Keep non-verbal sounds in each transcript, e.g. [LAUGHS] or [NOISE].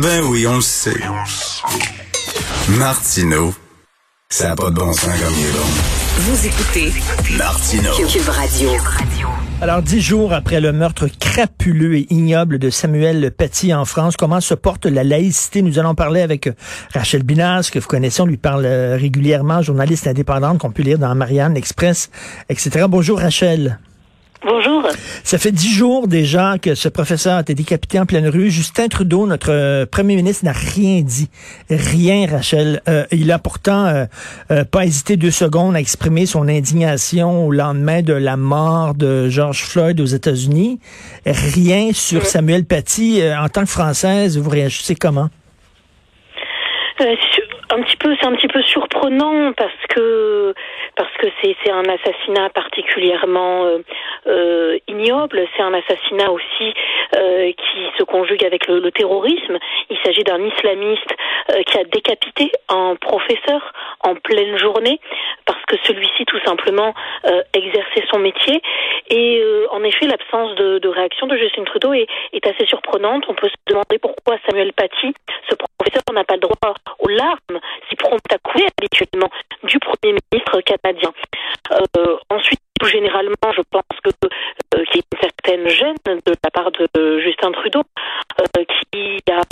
Ben oui, on le sait. Martineau, ça n'a pas de bon sens comme il est bon. Vous écoutez Martineau. Cube Radio. Alors, dix jours après le meurtre crapuleux et ignoble de Samuel Paty en France, comment se porte la laïcité? Nous allons parler avec euh, Rachel Binas, que vous connaissez, on lui parle euh, régulièrement, journaliste indépendante qu'on peut lire dans Marianne Express, etc. Bonjour Rachel. Bonjour. Ça fait dix jours déjà que ce professeur a été décapité en pleine rue. Justin Trudeau, notre euh, premier ministre, n'a rien dit. Rien, Rachel. Euh, il a pourtant euh, pas hésité deux secondes à exprimer son indignation au lendemain de la mort de George Floyd aux États-Unis. Rien sur Samuel Paty. en tant que Française, vous réagissez comment? un petit peu, c'est un petit peu surprenant parce que parce que c'est un assassinat particulièrement euh, euh, ignoble. C'est un assassinat aussi euh, qui se conjugue avec le, terrorisme. Il s'agit d'un islamiste qui a décapité un professeur en pleine journée parce que celui-ci tout simplement euh, exerçait son métier. Et en effet, l'absence de, réaction de Justin Trudeau est, assez surprenante. On peut se demander pourquoi Samuel Paty, ce professeur, n'a pas le droit aux larmes si prompt à couler habituellement du Premier ministre canadien. Euh, ensuite, tout généralement, je pense que euh, qu'il y a une certaine gêne de la part de Justin Trudeau, euh, qui a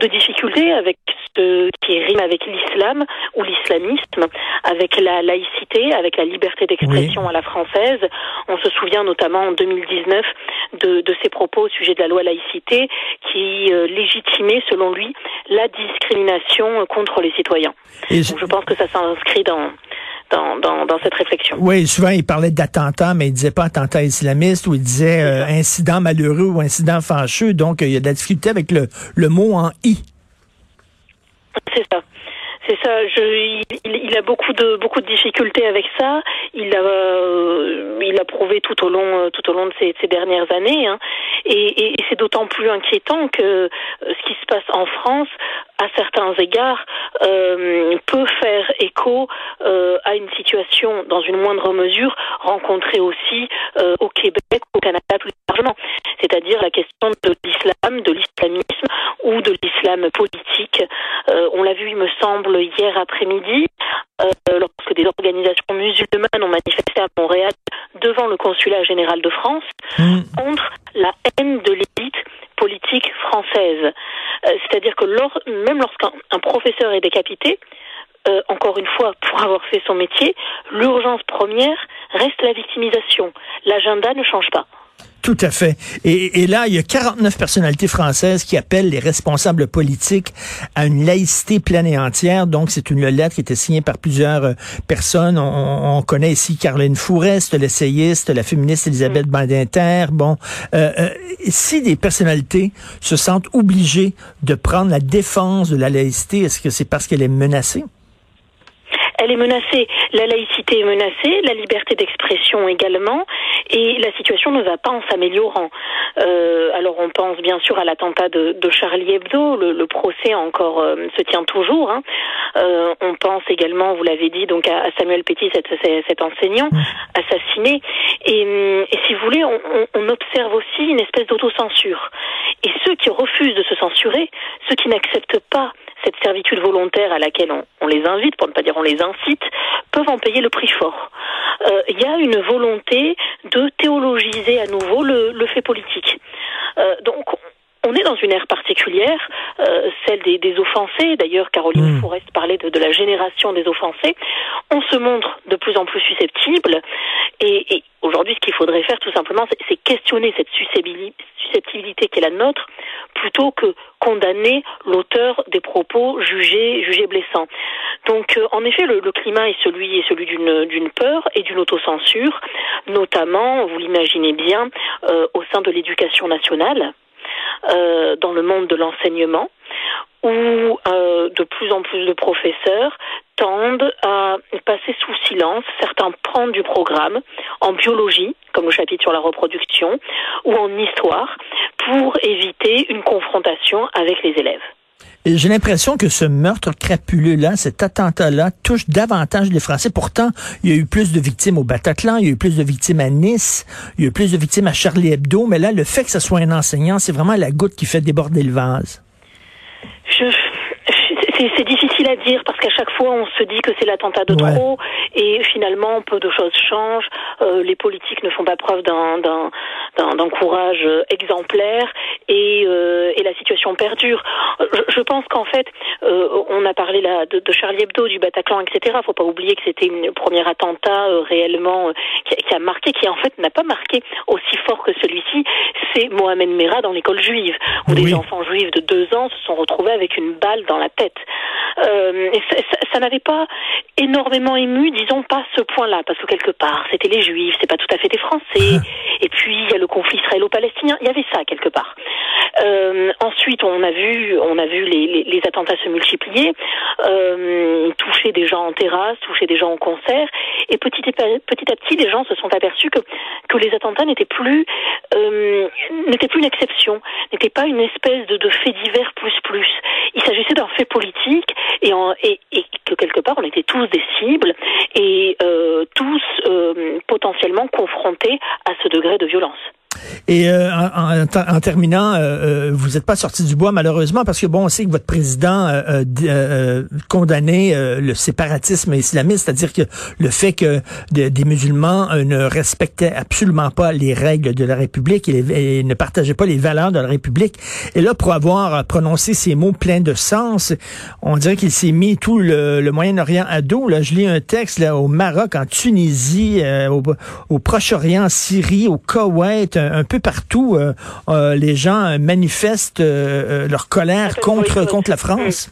de difficultés avec ce qui rime avec l'islam ou l'islamisme, avec la laïcité, avec la liberté d'expression à la française. On se souvient notamment en 2019 de, de ses propos au sujet de la loi laïcité qui euh, légitimait, selon lui, la discrimination contre les citoyens. Donc, je pense que ça s'inscrit dans dans, dans, dans, cette réflexion. Oui, souvent il parlait d'attentat, mais il disait pas attentat islamiste ou il disait euh, incident malheureux ou incident fâcheux. Donc il y a de la difficulté avec le, le mot en i. C'est ça. C'est ça. Je, il, il, a beaucoup de beaucoup de difficultés avec ça. Il a euh, il a prouvé tout au long tout au long de ces, dernières années. Hein. Et, c'est d'autant plus inquiétant que euh, ce qui se passe en France, à certains égards, euh, peut faire écho euh, à une situation, dans une moindre mesure, rencontrée aussi euh, au Québec, au Canada plus largement. C'est-à-dire la question de l'islam, de l'islamisme ou de l'islam politique. Euh, on l'a vu, il me semble, hier après-midi, lorsque des organisations musulmanes ont manifesté à Montréal devant le consulat général de France mmh. contre la haine de l'élite politique française. Euh, C'est-à-dire que lors, même lorsqu'un professeur est décapité, euh, encore une fois, pour avoir fait son métier, l'urgence première reste la victimisation. L'agenda ne change pas. Tout à fait. Et, et, là, il y a 49 personnalités françaises qui appellent les responsables politiques à une laïcité pleine et entière. Donc, c'est une lettre qui était signée par plusieurs euh, personnes. On, on, connaît ici Caroline Fourest, l'essayiste, la féministe Elisabeth mmh. Badinter. Bon, euh, euh, si des personnalités se sentent obligées de prendre la défense de la laïcité, est-ce que c'est parce qu'elle est menacée? Elle est menacée. La laïcité est menacée, la liberté d'expression également, et la situation ne va pas en s'améliorant. Euh, alors on pense bien sûr à l'attentat de, de, Charlie Hebdo, le, le procès encore euh, se tient toujours. Hein. Euh, on pense également, vous l'avez dit, donc à, à Samuel Petit, cet, cet enseignant assassiné. Et, et, si vous voulez, on, on observe aussi une espèce d'autocensure. Et ceux qui refusent de se censurer, ceux qui n'acceptent pas cette servitude volontaire à laquelle on, on, les invite, pour ne pas dire on les incite, peuvent en payer le prix fort. Il euh, y a une volonté de théologiser à nouveau le, le fait politique. Euh, donc on est dans une ère particulière, euh, celle des, des offensés. D'ailleurs, Caroline mmh. Forest parlait de, de, la génération des offensés. On se montre de plus en plus susceptible. Et, et aujourd'hui, ce qu'il faudrait faire, tout simplement, c'est questionner cette susceptibilité qui est la nôtre, plutôt que condamner l'auteur des propos jugés, jugés blessants. Donc, euh, en effet, le, climat est celui, celui d'une peur et d'une autocensure, notamment, vous l'imaginez bien, euh, au sein de l'éducation nationale euh, dans le monde de l'enseignement où euh, de plus en plus de professeurs tendent à passer sous silence certains pans du programme en biologie, comme le chapitre sur la reproduction, ou en histoire, pour éviter une confrontation avec les élèves. J'ai l'impression que ce meurtre crapuleux-là, cet attentat-là, touche davantage les Français. Pourtant, il y a eu plus de victimes au Bataclan, il y a eu plus de victimes à Nice, il y a eu plus de victimes à Charlie Hebdo, mais là, le fait que ce soit un enseignant, c'est vraiment la goutte qui fait déborder le vase. Je c'est difficile à dire parce qu'à chaque fois on se dit que c'est l'attentat de trop et finalement peu de choses changent. Euh, les politiques ne font pas preuve d'un courage exemplaire et, euh, et, la situation perdure. Je, je pense qu'en fait, euh, on a parlé là de, de, Charlie Hebdo, du Bataclan, etc. Faut pas oublier que c'était une premier attentat euh, réellement euh, qui, qui, a marqué, qui en fait n'a pas marqué aussi fort que celui-ci. C'est Mohamed Merah dans l'école juive où des enfants juifs de deux ans se sont retrouvés avec une balle dans la tête. Euh, et ça, ça n'avait pas énormément ému, disons pas ce point-là, parce que quelque part c'était les Juifs, c'est pas tout à fait des Français. [LAUGHS] et puis il y a le conflit israélo-palestinien, il y avait ça quelque part. Euh, ensuite, on a vu, on a vu les, les, les attentats se multiplier, euh, toucher des gens en terrasse, toucher des gens en concert, et petit, petit à petit, les gens se sont aperçus que que les attentats n'étaient plus euh, n'étaient plus une exception, n'étaient pas une espèce de, de fait divers plus plus. Il s'agissait d'un fait politique et, en, et, et, que quelque part on était tous des cibles et euh, tous euh, potentiellement confrontés à ce degré de violence. Et euh, en, en, en, terminant, euh, euh vous n'êtes pas sorti du bois malheureusement parce que bon, on sait que votre président euh, euh condamné le séparatisme islamiste, c'est-à-dire que le fait que de, des musulmans ne respectaient absolument pas les règles de la République et, ne partageaient pas les valeurs de la République. Et là, pour avoir prononcé ces mots pleins de sens, on dirait qu'il s'est mis tout le, le Moyen-Orient à dos. Là, je lis un texte là au Maroc, en Tunisie, au, au Proche-Orient, en Syrie, au Koweït peu partout, euh, euh, les gens manifestent euh, leur colère contre, contre la France.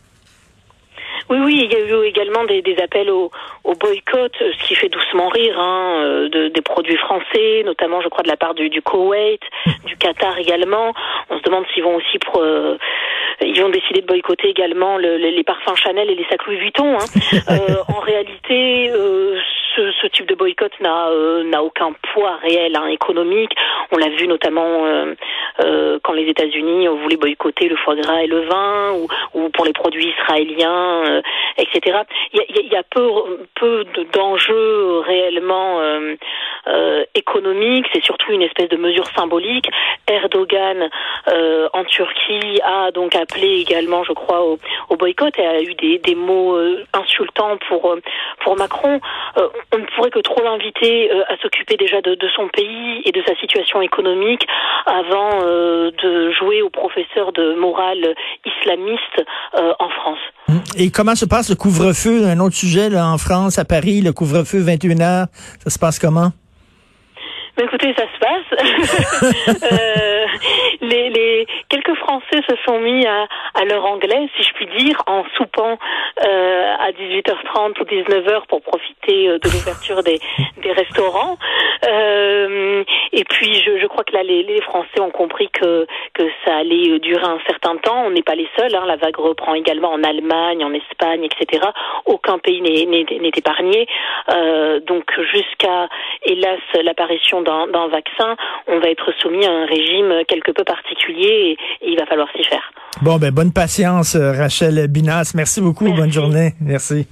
Oui, oui, il y a eu également des, des appels au, au, boycott, ce qui fait doucement rire, hein, de, des produits français, notamment, je crois, de la part du, du Koweït, du Qatar également. On se demande s'ils vont aussi pro, euh, ils vont décider de boycotter également le, les parfums Chanel et les sacs Louis Vuitton. Hein. [LAUGHS] euh, en réalité, euh, ce, ce, type de boycott n'a euh, n'a aucun poids réel hein, économique. On l'a vu notamment euh, euh, quand les États-Unis voulaient boycotter le foie gras et le vin, ou, ou pour les produits israéliens, euh, etc. Il y a, y a peu, peu d'enjeux réellement euh, euh, économiques. C'est surtout une espèce de mesure symbolique. Erdogan en Turquie a donc appelé également, je crois, au, au boycott et a eu des, des mots insultants pour pour Macron. on ne pourrait que trop l'inviter à s'occuper déjà de, de, son pays et de sa situation économique avant euh, de jouer au professeur de morale islamiste euh, en France. Et comment se passe le couvre-feu? Un autre sujet là, en France, à Paris, le couvre-feu 21h, ça se passe comment? Mais écoutez, ça se passe. [LAUGHS] euh, [LAUGHS] les, les, quelques Français se sont mis à, l'heure anglaise, si je puis dire, en soupant euh, à 18h30 ou 19h pour profiter euh, de l'ouverture des, des restaurants. Euh, et puis, je, je crois que là, les, les, Français ont compris que, que ça allait durer un certain temps. On n'est pas les seuls. Hein. La vague reprend également en Allemagne, en Espagne, etc. Aucun pays n'est épargné. Euh, donc, jusqu'à, hélas, l'apparition d'un vaccin, on va être soumis à un régime quelque peu particulier et, et il va falloir s'y faire. Bon, ben bonne patience, Rachel Binas. Merci beaucoup. Merci. Bonne journée. Merci.